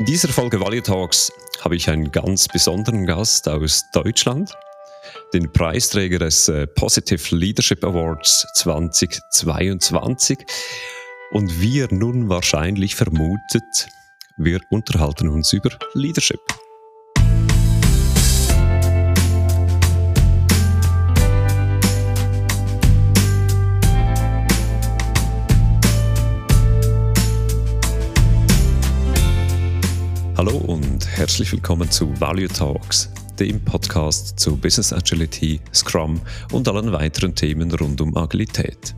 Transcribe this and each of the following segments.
In dieser Folge Value Talks habe ich einen ganz besonderen Gast aus Deutschland, den Preisträger des äh, Positive Leadership Awards 2022. Und wie er nun wahrscheinlich vermutet, wir unterhalten uns über Leadership. Hallo und herzlich willkommen zu Value Talks, dem Podcast zu Business Agility, Scrum und allen weiteren Themen rund um Agilität.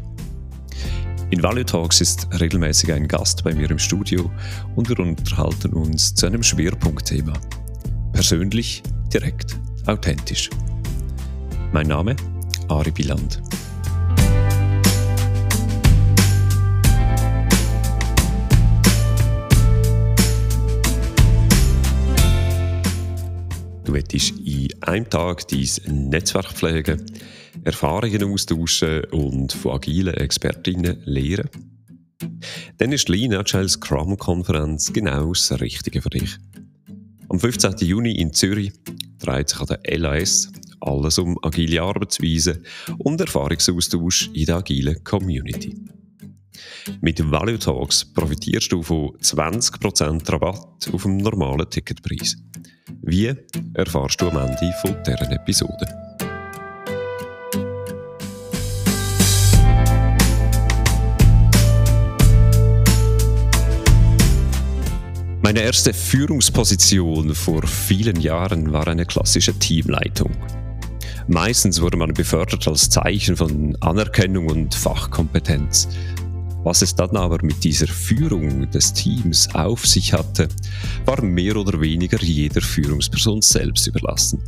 In Value Talks ist regelmäßig ein Gast bei mir im Studio und wir unterhalten uns zu einem Schwerpunktthema. Persönlich, direkt, authentisch. Mein Name? Ari Biland. Du willst in einem Tag dein Netzwerk pflegen, Erfahrungen austauschen und von agilen Expertinnen lernen. Dann ist die Lean Agile Scrum Konferenz genau das Richtige für dich. Am 15. Juni in Zürich dreht sich an der LAS alles um agile Arbeitsweisen und Erfahrungsaustausch in der agilen Community. Mit Value Talks profitierst du von 20% Rabatt auf dem normalen Ticketpreis. Wie erfahrst du am Ende von dieser Episode? Meine erste Führungsposition vor vielen Jahren war eine klassische Teamleitung. Meistens wurde man befördert als Zeichen von Anerkennung und Fachkompetenz. Was es dann aber mit dieser Führung des Teams auf sich hatte, war mehr oder weniger jeder Führungsperson selbst überlassen.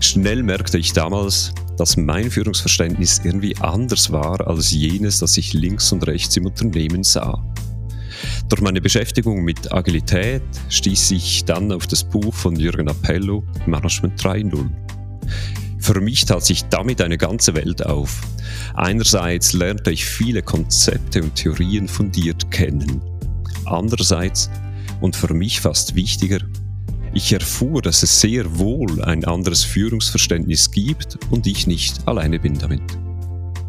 Schnell merkte ich damals, dass mein Führungsverständnis irgendwie anders war als jenes, das ich links und rechts im Unternehmen sah. Durch meine Beschäftigung mit Agilität stieß ich dann auf das Buch von Jürgen Appello Management 3.0. Für mich tat sich damit eine ganze Welt auf. Einerseits lernte ich viele Konzepte und Theorien fundiert kennen. Andererseits, und für mich fast wichtiger, ich erfuhr, dass es sehr wohl ein anderes Führungsverständnis gibt und ich nicht alleine bin damit.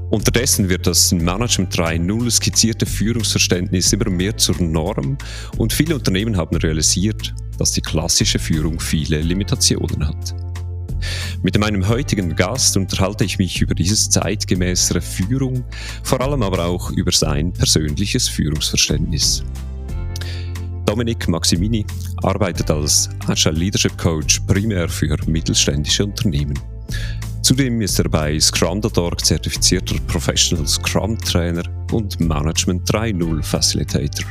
Unterdessen wird das Management 3.0 skizzierte Führungsverständnis immer mehr zur Norm und viele Unternehmen haben realisiert, dass die klassische Führung viele Limitationen hat. Mit meinem heutigen Gast unterhalte ich mich über dieses zeitgemäßere Führung, vor allem aber auch über sein persönliches Führungsverständnis. Dominik Maximini arbeitet als Agile Leadership Coach primär für mittelständische Unternehmen. Zudem ist er bei Scrum.org zertifizierter Professional Scrum Trainer und Management 3.0 Facilitator.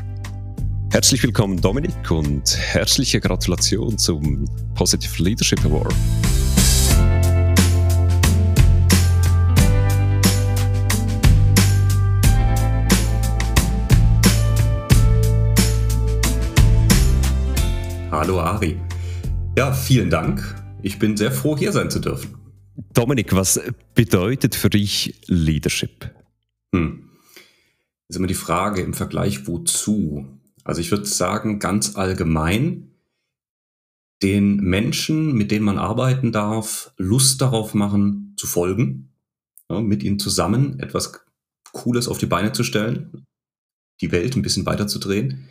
Herzlich willkommen Dominik und herzliche Gratulation zum Positive Leadership Award. Hallo Ari. Ja, vielen Dank. Ich bin sehr froh, hier sein zu dürfen. Dominik, was bedeutet für dich Leadership? Hm. Das ist immer die Frage im Vergleich wozu. Also ich würde sagen, ganz allgemein, den Menschen, mit denen man arbeiten darf, Lust darauf machen, zu folgen, ja, mit ihnen zusammen etwas Cooles auf die Beine zu stellen, die Welt ein bisschen weiterzudrehen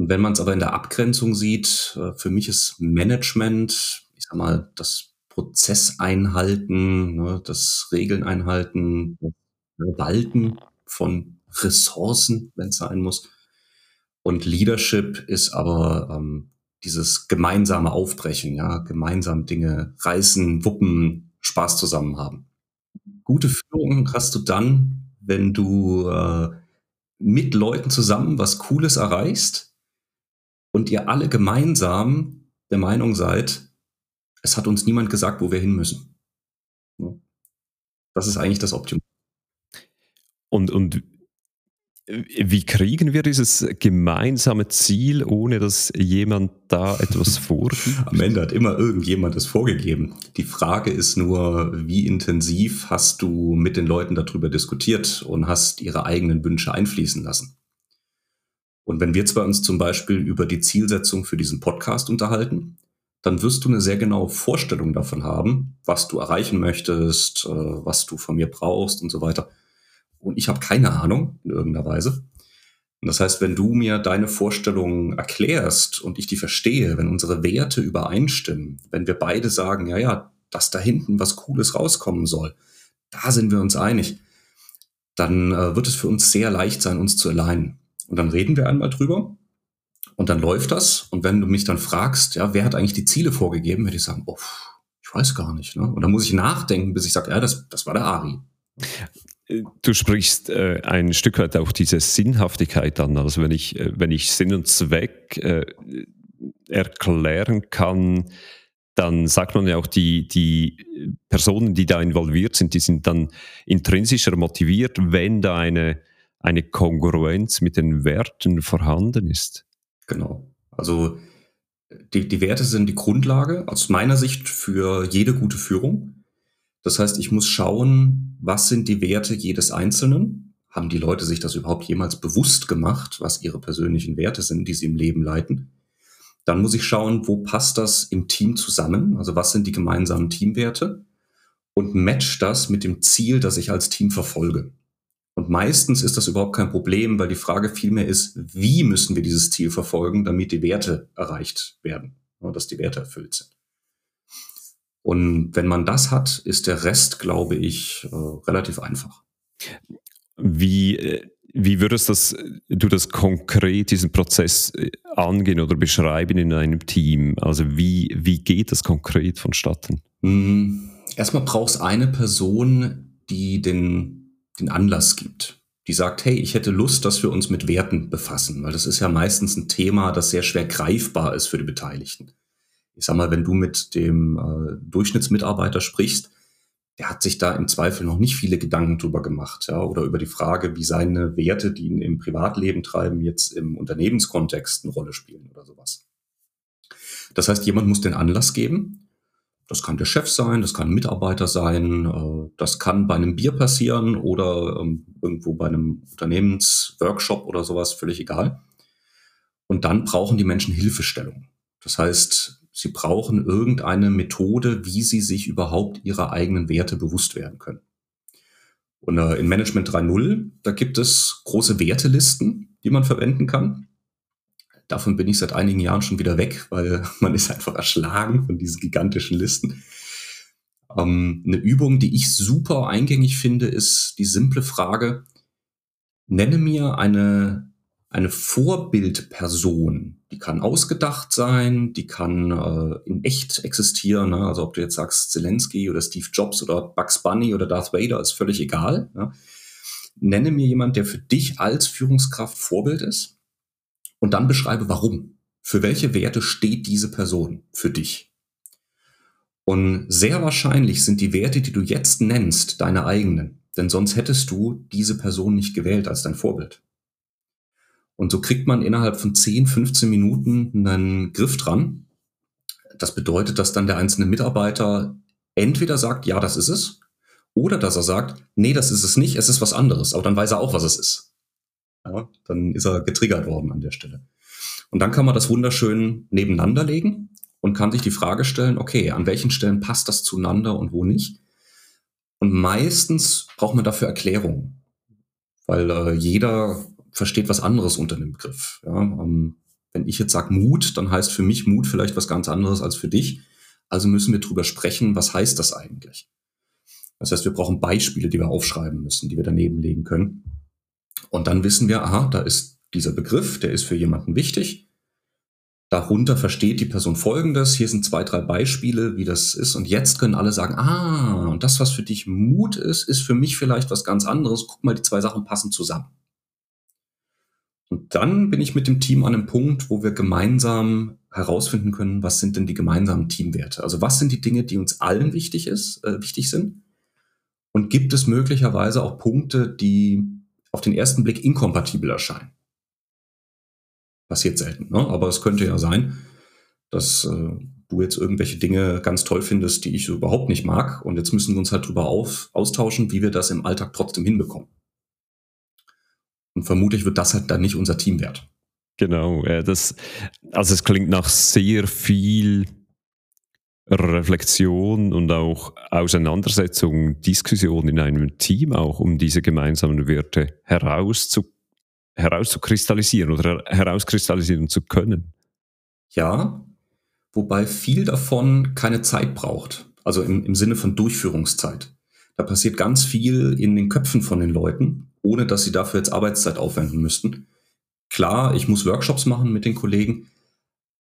und wenn man es aber in der Abgrenzung sieht, äh, für mich ist Management, ich sag mal, das Prozess einhalten, ne, das Regeln einhalten, Verwalten von Ressourcen, wenn es sein muss. Und Leadership ist aber ähm, dieses gemeinsame Aufbrechen, ja, gemeinsam Dinge reißen, wuppen, Spaß zusammen haben. Gute Führung hast du dann, wenn du äh, mit Leuten zusammen was Cooles erreichst, und ihr alle gemeinsam der Meinung seid, es hat uns niemand gesagt, wo wir hin müssen. Das ist eigentlich das Optimum. Und, und wie kriegen wir dieses gemeinsame Ziel, ohne dass jemand da etwas vorgibt? Am Ende hat immer irgendjemand es vorgegeben. Die Frage ist nur, wie intensiv hast du mit den Leuten darüber diskutiert und hast ihre eigenen Wünsche einfließen lassen? Und wenn wir zwei uns zum Beispiel über die Zielsetzung für diesen Podcast unterhalten, dann wirst du eine sehr genaue Vorstellung davon haben, was du erreichen möchtest, äh, was du von mir brauchst und so weiter. Und ich habe keine Ahnung in irgendeiner Weise. Und das heißt, wenn du mir deine Vorstellungen erklärst und ich die verstehe, wenn unsere Werte übereinstimmen, wenn wir beide sagen, ja, ja, dass da hinten was Cooles rauskommen soll, da sind wir uns einig, dann äh, wird es für uns sehr leicht sein, uns zu alleinen. Und dann reden wir einmal drüber und dann läuft das. Und wenn du mich dann fragst, ja, wer hat eigentlich die Ziele vorgegeben, werde ich sagen, oh, ich weiß gar nicht. Ne? Und dann muss ich nachdenken, bis ich sage, ja, das, das war der Ari. Du sprichst äh, ein Stück weit auch diese Sinnhaftigkeit an. Also wenn ich, äh, wenn ich Sinn und Zweck äh, erklären kann, dann sagt man ja auch, die, die Personen, die da involviert sind, die sind dann intrinsischer motiviert, wenn da eine, eine Kongruenz mit den Werten vorhanden ist. Genau. Also die, die Werte sind die Grundlage aus meiner Sicht für jede gute Führung. Das heißt, ich muss schauen, was sind die Werte jedes Einzelnen? Haben die Leute sich das überhaupt jemals bewusst gemacht, was ihre persönlichen Werte sind, die sie im Leben leiten? Dann muss ich schauen, wo passt das im Team zusammen? Also was sind die gemeinsamen Teamwerte? Und match das mit dem Ziel, das ich als Team verfolge. Und meistens ist das überhaupt kein Problem, weil die Frage vielmehr ist, wie müssen wir dieses Ziel verfolgen, damit die Werte erreicht werden, dass die Werte erfüllt sind. Und wenn man das hat, ist der Rest, glaube ich, äh, relativ einfach. Wie, äh, wie würdest das, du das konkret, diesen Prozess äh, angehen oder beschreiben in einem Team? Also wie, wie geht das konkret vonstatten? Hm, erstmal braucht es eine Person, die den, den Anlass gibt. Die sagt, hey, ich hätte Lust, dass wir uns mit Werten befassen, weil das ist ja meistens ein Thema, das sehr schwer greifbar ist für die Beteiligten ich sag mal, wenn du mit dem äh, Durchschnittsmitarbeiter sprichst, der hat sich da im Zweifel noch nicht viele Gedanken drüber gemacht, ja, oder über die Frage, wie seine Werte, die ihn im Privatleben treiben, jetzt im Unternehmenskontext eine Rolle spielen oder sowas. Das heißt, jemand muss den Anlass geben. Das kann der Chef sein, das kann ein Mitarbeiter sein, äh, das kann bei einem Bier passieren oder ähm, irgendwo bei einem Unternehmensworkshop oder sowas, völlig egal. Und dann brauchen die Menschen Hilfestellung. Das heißt, Sie brauchen irgendeine Methode, wie Sie sich überhaupt Ihrer eigenen Werte bewusst werden können. Und äh, in Management 3.0, da gibt es große Wertelisten, die man verwenden kann. Davon bin ich seit einigen Jahren schon wieder weg, weil man ist einfach erschlagen von diesen gigantischen Listen. Ähm, eine Übung, die ich super eingängig finde, ist die simple Frage, nenne mir eine eine Vorbildperson, die kann ausgedacht sein, die kann äh, in echt existieren. Ne? Also ob du jetzt sagst Zelensky oder Steve Jobs oder Bugs Bunny oder Darth Vader, ist völlig egal. Ne? Nenne mir jemand, der für dich als Führungskraft Vorbild ist und dann beschreibe, warum. Für welche Werte steht diese Person für dich? Und sehr wahrscheinlich sind die Werte, die du jetzt nennst, deine eigenen. Denn sonst hättest du diese Person nicht gewählt als dein Vorbild. Und so kriegt man innerhalb von 10, 15 Minuten einen Griff dran. Das bedeutet, dass dann der einzelne Mitarbeiter entweder sagt, ja, das ist es, oder dass er sagt, nee, das ist es nicht, es ist was anderes. Aber dann weiß er auch, was es ist. Ja, dann ist er getriggert worden an der Stelle. Und dann kann man das wunderschön nebeneinander legen und kann sich die Frage stellen, okay, an welchen Stellen passt das zueinander und wo nicht? Und meistens braucht man dafür Erklärungen, weil äh, jeder versteht was anderes unter dem Begriff. Ja, ähm, wenn ich jetzt sage Mut, dann heißt für mich Mut vielleicht was ganz anderes als für dich. Also müssen wir drüber sprechen, was heißt das eigentlich? Das heißt, wir brauchen Beispiele, die wir aufschreiben müssen, die wir daneben legen können. Und dann wissen wir, aha, da ist dieser Begriff, der ist für jemanden wichtig. Darunter versteht die Person Folgendes. Hier sind zwei, drei Beispiele, wie das ist. Und jetzt können alle sagen, ah, und das, was für dich Mut ist, ist für mich vielleicht was ganz anderes. Guck mal, die zwei Sachen passen zusammen. Und dann bin ich mit dem Team an einem Punkt, wo wir gemeinsam herausfinden können, was sind denn die gemeinsamen Teamwerte? Also was sind die Dinge, die uns allen wichtig ist, äh, wichtig sind? Und gibt es möglicherweise auch Punkte, die auf den ersten Blick inkompatibel erscheinen? Passiert selten, ne? aber es könnte ja sein, dass äh, du jetzt irgendwelche Dinge ganz toll findest, die ich so überhaupt nicht mag. Und jetzt müssen wir uns halt drüber auf, austauschen, wie wir das im Alltag trotzdem hinbekommen. Und vermutlich wird das halt dann nicht unser Teamwert. Genau, das, also es klingt nach sehr viel Reflexion und auch Auseinandersetzung, Diskussion in einem Team auch, um diese gemeinsamen Werte herauszu, herauszukristallisieren oder herauskristallisieren zu können. Ja, wobei viel davon keine Zeit braucht, also im, im Sinne von Durchführungszeit. Da passiert ganz viel in den Köpfen von den Leuten, ohne dass sie dafür jetzt Arbeitszeit aufwenden müssten. Klar, ich muss Workshops machen mit den Kollegen,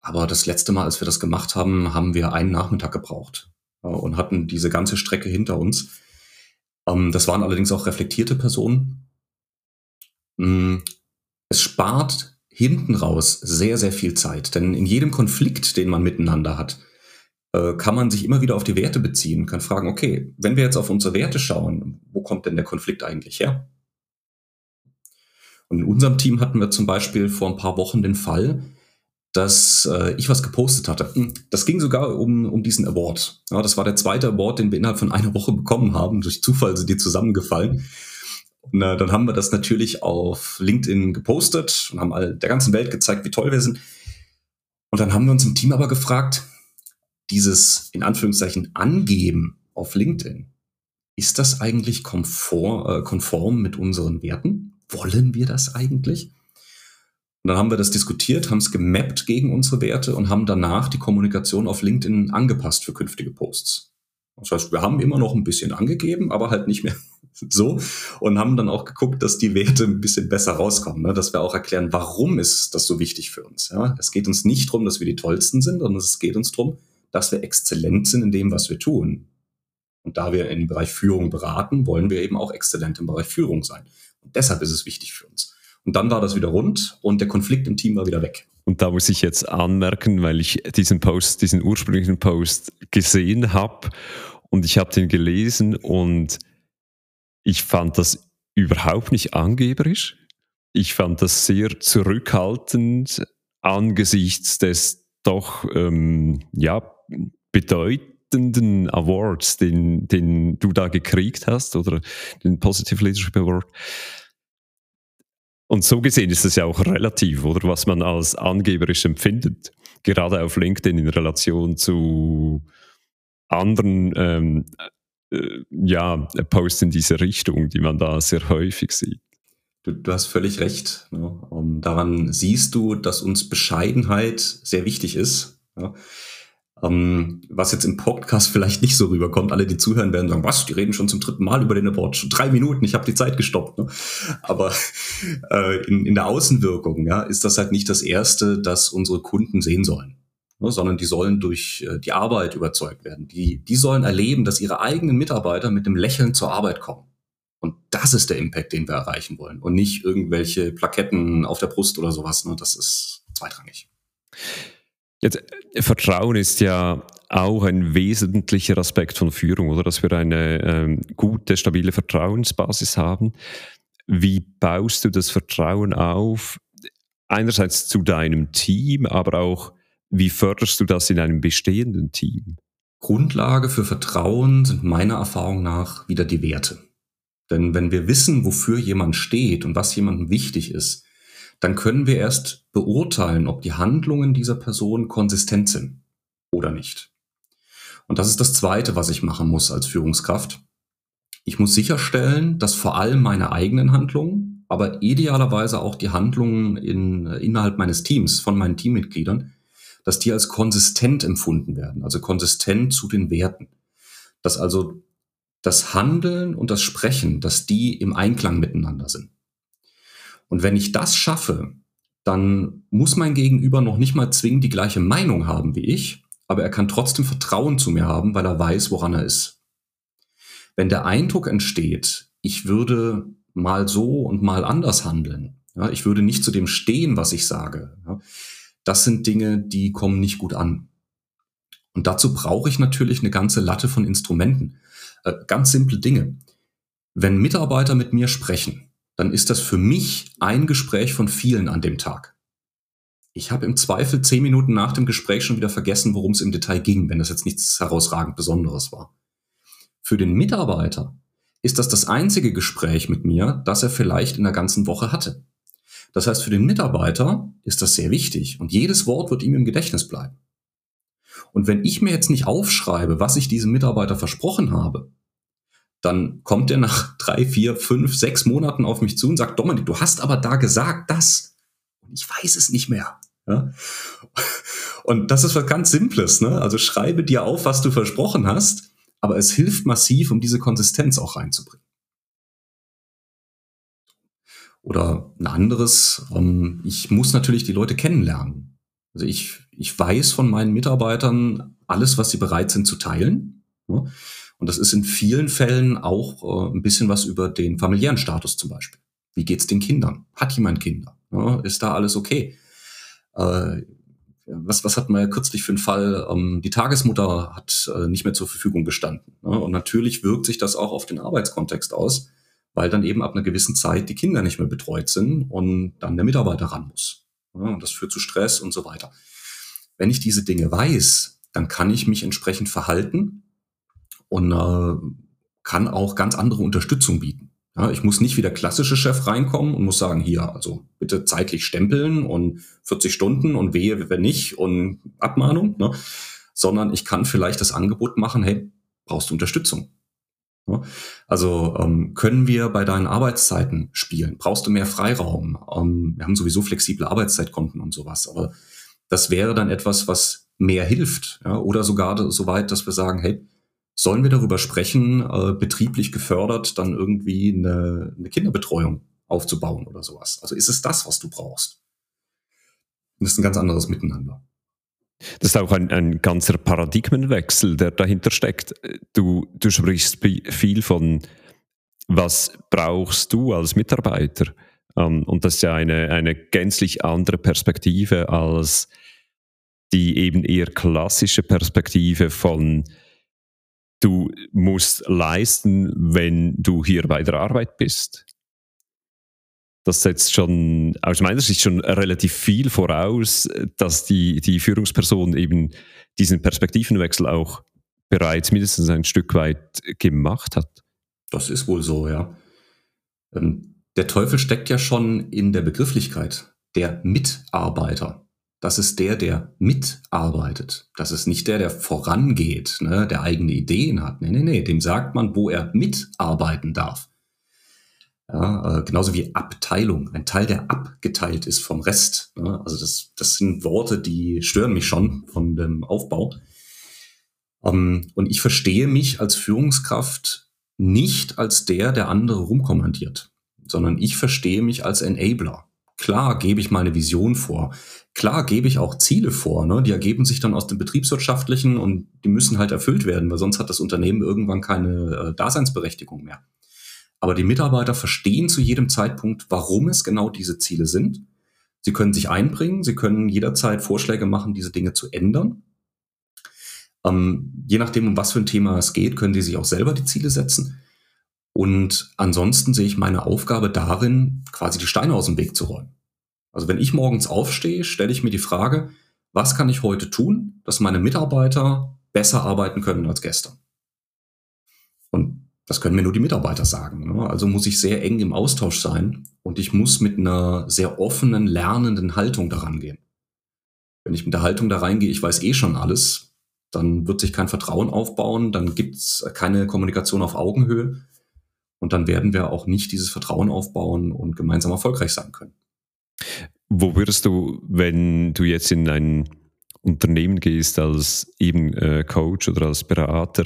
aber das letzte Mal, als wir das gemacht haben, haben wir einen Nachmittag gebraucht und hatten diese ganze Strecke hinter uns. Ähm, das waren allerdings auch reflektierte Personen. Mm, es spart hinten raus sehr, sehr viel Zeit, denn in jedem Konflikt, den man miteinander hat, äh, kann man sich immer wieder auf die Werte beziehen, kann fragen, okay, wenn wir jetzt auf unsere Werte schauen, wo kommt denn der Konflikt eigentlich her? Und in unserem Team hatten wir zum Beispiel vor ein paar Wochen den Fall, dass äh, ich was gepostet hatte. Hm, das ging sogar um, um diesen Award. Ja, das war der zweite Award, den wir innerhalb von einer Woche bekommen haben. Durch Zufall sind die zusammengefallen. Und äh, dann haben wir das natürlich auf LinkedIn gepostet und haben all der ganzen Welt gezeigt, wie toll wir sind. Und dann haben wir uns im Team aber gefragt, dieses in Anführungszeichen Angeben auf LinkedIn, ist das eigentlich konform, äh, konform mit unseren Werten? Wollen wir das eigentlich? Und dann haben wir das diskutiert, haben es gemappt gegen unsere Werte und haben danach die Kommunikation auf LinkedIn angepasst für künftige Posts. Das heißt, wir haben immer noch ein bisschen angegeben, aber halt nicht mehr so und haben dann auch geguckt, dass die Werte ein bisschen besser rauskommen, ne? dass wir auch erklären, warum ist das so wichtig für uns. Ja? Es geht uns nicht darum, dass wir die Tollsten sind, sondern es geht uns darum, dass wir exzellent sind in dem, was wir tun. Und da wir im Bereich Führung beraten, wollen wir eben auch exzellent im Bereich Führung sein. Und deshalb ist es wichtig für uns. Und dann war das wieder rund und der Konflikt im Team war wieder weg. Und da muss ich jetzt anmerken, weil ich diesen Post, diesen ursprünglichen Post gesehen habe und ich habe den gelesen und ich fand das überhaupt nicht angeberisch. Ich fand das sehr zurückhaltend angesichts des doch ähm, ja, bedeutenden Awards, den, den du da gekriegt hast, oder den Positive Leadership Award. Und so gesehen ist es ja auch relativ, oder was man als angeberisch empfindet, gerade auf LinkedIn in Relation zu anderen ähm, äh, ja, Posts in diese Richtung, die man da sehr häufig sieht. Du, du hast völlig recht. Ne? Um, daran siehst du, dass uns Bescheidenheit sehr wichtig ist. Ja? Ähm, was jetzt im Podcast vielleicht nicht so rüberkommt. Alle, die zuhören, werden sagen, was, die reden schon zum dritten Mal über den Award. Schon drei Minuten, ich habe die Zeit gestoppt. Ne? Aber äh, in, in der Außenwirkung ja, ist das halt nicht das Erste, das unsere Kunden sehen sollen. Ne? Sondern die sollen durch äh, die Arbeit überzeugt werden. Die, die sollen erleben, dass ihre eigenen Mitarbeiter mit dem Lächeln zur Arbeit kommen. Und das ist der Impact, den wir erreichen wollen. Und nicht irgendwelche Plaketten auf der Brust oder sowas. Ne? Das ist zweitrangig. Jetzt, äh, Vertrauen ist ja auch ein wesentlicher Aspekt von Führung, oder? Dass wir eine ähm, gute, stabile Vertrauensbasis haben. Wie baust du das Vertrauen auf? Einerseits zu deinem Team, aber auch, wie förderst du das in einem bestehenden Team? Grundlage für Vertrauen sind meiner Erfahrung nach wieder die Werte. Denn wenn wir wissen, wofür jemand steht und was jemandem wichtig ist, dann können wir erst beurteilen, ob die Handlungen dieser Person konsistent sind oder nicht. Und das ist das Zweite, was ich machen muss als Führungskraft. Ich muss sicherstellen, dass vor allem meine eigenen Handlungen, aber idealerweise auch die Handlungen in, innerhalb meines Teams, von meinen Teammitgliedern, dass die als konsistent empfunden werden, also konsistent zu den Werten. Dass also das Handeln und das Sprechen, dass die im Einklang miteinander sind. Und wenn ich das schaffe, dann muss mein Gegenüber noch nicht mal zwingend die gleiche Meinung haben wie ich, aber er kann trotzdem Vertrauen zu mir haben, weil er weiß, woran er ist. Wenn der Eindruck entsteht, ich würde mal so und mal anders handeln, ja, ich würde nicht zu dem stehen, was ich sage, ja, das sind Dinge, die kommen nicht gut an. Und dazu brauche ich natürlich eine ganze Latte von Instrumenten. Äh, ganz simple Dinge. Wenn Mitarbeiter mit mir sprechen, dann ist das für mich ein Gespräch von vielen an dem Tag. Ich habe im Zweifel zehn Minuten nach dem Gespräch schon wieder vergessen, worum es im Detail ging, wenn das jetzt nichts herausragend Besonderes war. Für den Mitarbeiter ist das das einzige Gespräch mit mir, das er vielleicht in der ganzen Woche hatte. Das heißt, für den Mitarbeiter ist das sehr wichtig und jedes Wort wird ihm im Gedächtnis bleiben. Und wenn ich mir jetzt nicht aufschreibe, was ich diesem Mitarbeiter versprochen habe, dann kommt er nach drei, vier, fünf, sechs Monaten auf mich zu und sagt, Dominik, du hast aber da gesagt das. Und ich weiß es nicht mehr. Ja? Und das ist was ganz Simples. Ne? Also schreibe dir auf, was du versprochen hast, aber es hilft massiv, um diese Konsistenz auch reinzubringen. Oder ein anderes, ähm, ich muss natürlich die Leute kennenlernen. Also ich, ich weiß von meinen Mitarbeitern alles, was sie bereit sind zu teilen. Und das ist in vielen Fällen auch äh, ein bisschen was über den familiären Status zum Beispiel. Wie geht's den Kindern? Hat jemand Kinder? Ist da alles okay? Äh, was, was hatten wir ja kürzlich für einen Fall? Ähm, die Tagesmutter hat äh, nicht mehr zur Verfügung gestanden. Und natürlich wirkt sich das auch auf den Arbeitskontext aus, weil dann eben ab einer gewissen Zeit die Kinder nicht mehr betreut sind und dann der Mitarbeiter ran muss. Und das führt zu Stress und so weiter. Wenn ich diese Dinge weiß, dann kann ich mich entsprechend verhalten und äh, kann auch ganz andere Unterstützung bieten. Ja, ich muss nicht wie der klassische Chef reinkommen und muss sagen, hier, also bitte zeitlich stempeln und 40 Stunden und wehe, wenn nicht und Abmahnung, ne? sondern ich kann vielleicht das Angebot machen, hey, brauchst du Unterstützung? Also ähm, können wir bei deinen Arbeitszeiten spielen? Brauchst du mehr Freiraum? Ähm, wir haben sowieso flexible Arbeitszeitkonten und sowas, aber das wäre dann etwas, was mehr hilft. Ja? Oder sogar so weit, dass wir sagen, hey, sollen wir darüber sprechen, äh, betrieblich gefördert dann irgendwie eine, eine Kinderbetreuung aufzubauen oder sowas? Also ist es das, was du brauchst? das ist ein ganz anderes Miteinander. Das ist auch ein, ein ganzer Paradigmenwechsel, der dahinter steckt. Du, du sprichst viel von, was brauchst du als Mitarbeiter? Um, ähm, und das ist ja eine, eine gänzlich andere Perspektive als die eben eher klassische Perspektive von, du musst leisten, wenn du hier bei der Arbeit bist das setzt schon aus meiner Sicht schon relativ viel voraus, dass die, die Führungsperson eben diesen Perspektivenwechsel auch bereits mindestens ein Stück weit gemacht hat. Das ist wohl so, ja. Ähm, der Teufel steckt ja schon in der Begrifflichkeit. Der Mitarbeiter. Das ist der, der mitarbeitet. Das ist nicht der, der vorangeht, ne, der eigene Ideen hat. Nee, nee, nee. Dem sagt man, wo er mitarbeiten darf. Ja, äh, genauso wie Abteilung, ein Teil, der abgeteilt ist vom Rest. Ja, also das, das sind Worte, die stören mich schon von dem Aufbau. Ähm, und ich verstehe mich als Führungskraft nicht als der, der andere rumkommandiert, sondern ich verstehe mich als Enabler. Klar gebe ich meine Vision vor. Klar gebe ich auch Ziele vor. Ne? Die ergeben sich dann aus dem betriebswirtschaftlichen und die müssen halt erfüllt werden, weil sonst hat das Unternehmen irgendwann keine äh, Daseinsberechtigung mehr. Aber die Mitarbeiter verstehen zu jedem Zeitpunkt, warum es genau diese Ziele sind. Sie können sich einbringen, sie können jederzeit Vorschläge machen, diese Dinge zu ändern. Ähm, je nachdem, um was für ein Thema es geht, können sie sich auch selber die Ziele setzen. Und ansonsten sehe ich meine Aufgabe darin, quasi die Steine aus dem Weg zu räumen. Also wenn ich morgens aufstehe, stelle ich mir die Frage, was kann ich heute tun, dass meine Mitarbeiter besser arbeiten können als gestern? Und das können mir nur die Mitarbeiter sagen. Ne? Also muss ich sehr eng im Austausch sein und ich muss mit einer sehr offenen, lernenden Haltung daran gehen. Wenn ich mit der Haltung da reingehe, ich weiß eh schon alles, dann wird sich kein Vertrauen aufbauen, dann gibt's keine Kommunikation auf Augenhöhe und dann werden wir auch nicht dieses Vertrauen aufbauen und gemeinsam erfolgreich sein können. Wo würdest du, wenn du jetzt in ein Unternehmen gehst als eben äh, Coach oder als Berater,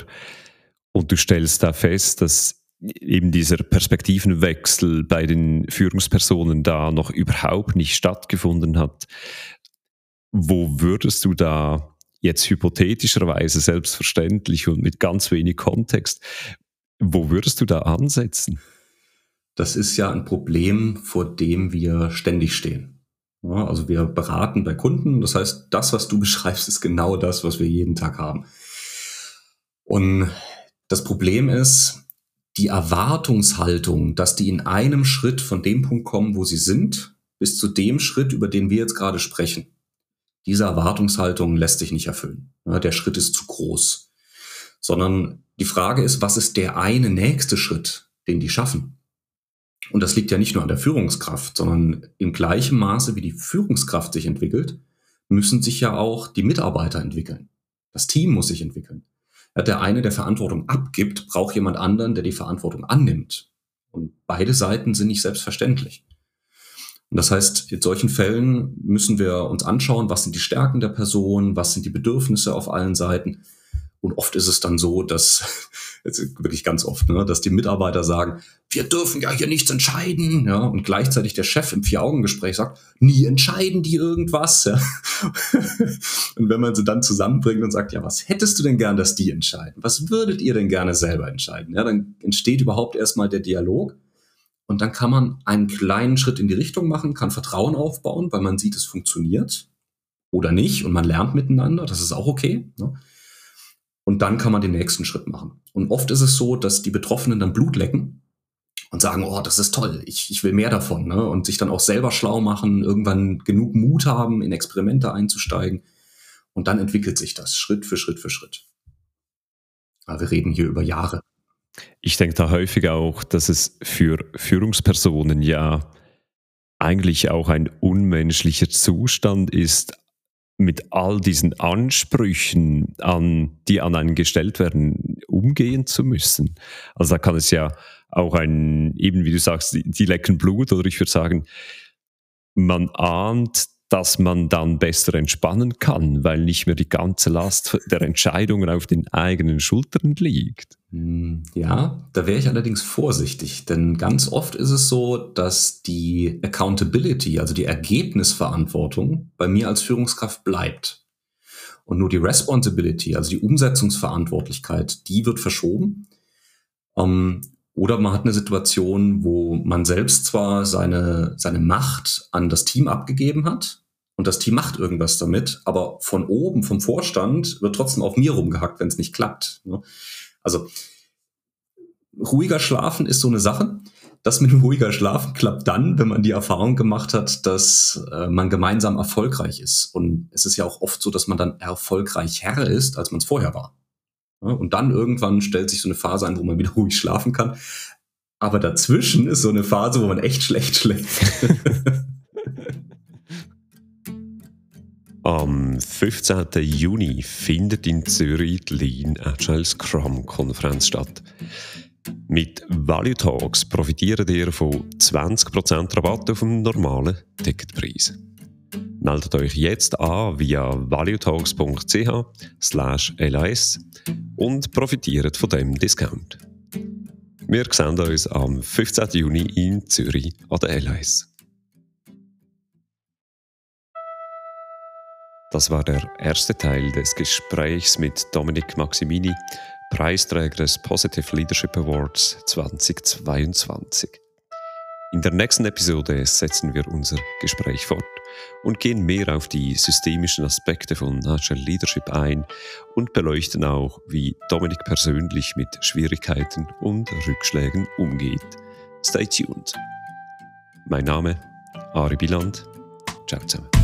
und du stellst da fest, dass eben dieser Perspektivenwechsel bei den Führungspersonen da noch überhaupt nicht stattgefunden hat. Wo würdest du da jetzt hypothetischerweise selbstverständlich und mit ganz wenig Kontext, wo würdest du da ansetzen? Das ist ja ein Problem, vor dem wir ständig stehen. Ja, also wir beraten bei Kunden. Das heißt, das, was du beschreibst, ist genau das, was wir jeden Tag haben. Und das Problem ist, die Erwartungshaltung, dass die in einem Schritt von dem Punkt kommen, wo sie sind, bis zu dem Schritt, über den wir jetzt gerade sprechen. Diese Erwartungshaltung lässt sich nicht erfüllen. Der Schritt ist zu groß. Sondern die Frage ist, was ist der eine nächste Schritt, den die schaffen? Und das liegt ja nicht nur an der Führungskraft, sondern im gleichen Maße, wie die Führungskraft sich entwickelt, müssen sich ja auch die Mitarbeiter entwickeln. Das Team muss sich entwickeln. Der eine, der Verantwortung abgibt, braucht jemand anderen, der die Verantwortung annimmt. Und beide Seiten sind nicht selbstverständlich. Und das heißt, in solchen Fällen müssen wir uns anschauen, was sind die Stärken der Person, was sind die Bedürfnisse auf allen Seiten und oft ist es dann so, dass, wirklich ganz oft, ne, dass die Mitarbeiter sagen, wir dürfen ja hier nichts entscheiden, ja, und gleichzeitig der Chef im Vier-Augen-Gespräch sagt, nie entscheiden die irgendwas, ja. und wenn man sie dann zusammenbringt und sagt, ja, was hättest du denn gern, dass die entscheiden? Was würdet ihr denn gerne selber entscheiden? Ja, dann entsteht überhaupt erstmal der Dialog. Und dann kann man einen kleinen Schritt in die Richtung machen, kann Vertrauen aufbauen, weil man sieht, es funktioniert oder nicht und man lernt miteinander. Das ist auch okay. Ne? Und dann kann man den nächsten Schritt machen. Und oft ist es so, dass die Betroffenen dann Blut lecken und sagen, oh, das ist toll, ich, ich will mehr davon. Ne? Und sich dann auch selber schlau machen, irgendwann genug Mut haben, in Experimente einzusteigen. Und dann entwickelt sich das Schritt für Schritt für Schritt. Aber wir reden hier über Jahre. Ich denke da häufig auch, dass es für Führungspersonen ja eigentlich auch ein unmenschlicher Zustand ist, mit all diesen Ansprüchen, an, die an einen gestellt werden, umgehen zu müssen. Also da kann es ja auch ein, eben wie du sagst, die, die lecken Blut oder ich würde sagen, man ahnt, dass man dann besser entspannen kann, weil nicht mehr die ganze Last der Entscheidungen auf den eigenen Schultern liegt. Hm, ja, da wäre ich allerdings vorsichtig, denn ganz oft ist es so, dass die Accountability, also die Ergebnisverantwortung bei mir als Führungskraft bleibt. Und nur die Responsibility, also die Umsetzungsverantwortlichkeit, die wird verschoben. Ähm, oder man hat eine Situation, wo man selbst zwar seine, seine Macht an das Team abgegeben hat, und das Team macht irgendwas damit, aber von oben, vom Vorstand, wird trotzdem auf mir rumgehackt, wenn es nicht klappt. Ne? Also ruhiger Schlafen ist so eine Sache. Das mit ruhiger Schlafen klappt dann, wenn man die Erfahrung gemacht hat, dass äh, man gemeinsam erfolgreich ist. Und es ist ja auch oft so, dass man dann erfolgreich Herr ist, als man es vorher war. Und dann irgendwann stellt sich so eine Phase ein, wo man wieder ruhig schlafen kann. Aber dazwischen ist so eine Phase, wo man echt schlecht schläft. Am 15. Juni findet in Zürich die Lean Agile Scrum Konferenz statt. Mit Value Talks profitiert ihr von 20% Rabatt auf dem normalen Ticketpreis. Meldet euch jetzt an via valuetalks.ch LAS und profitiert von dem Discount. Wir sehen uns am 15. Juni in Zürich an der LAS. Das war der erste Teil des Gesprächs mit Dominik Maximini, Preisträger des Positive Leadership Awards 2022. In der nächsten Episode setzen wir unser Gespräch fort und gehen mehr auf die systemischen Aspekte von Agile Leadership ein und beleuchten auch, wie Dominik persönlich mit Schwierigkeiten und Rückschlägen umgeht. Stay tuned. Mein Name Ari Biland. Ciao zusammen.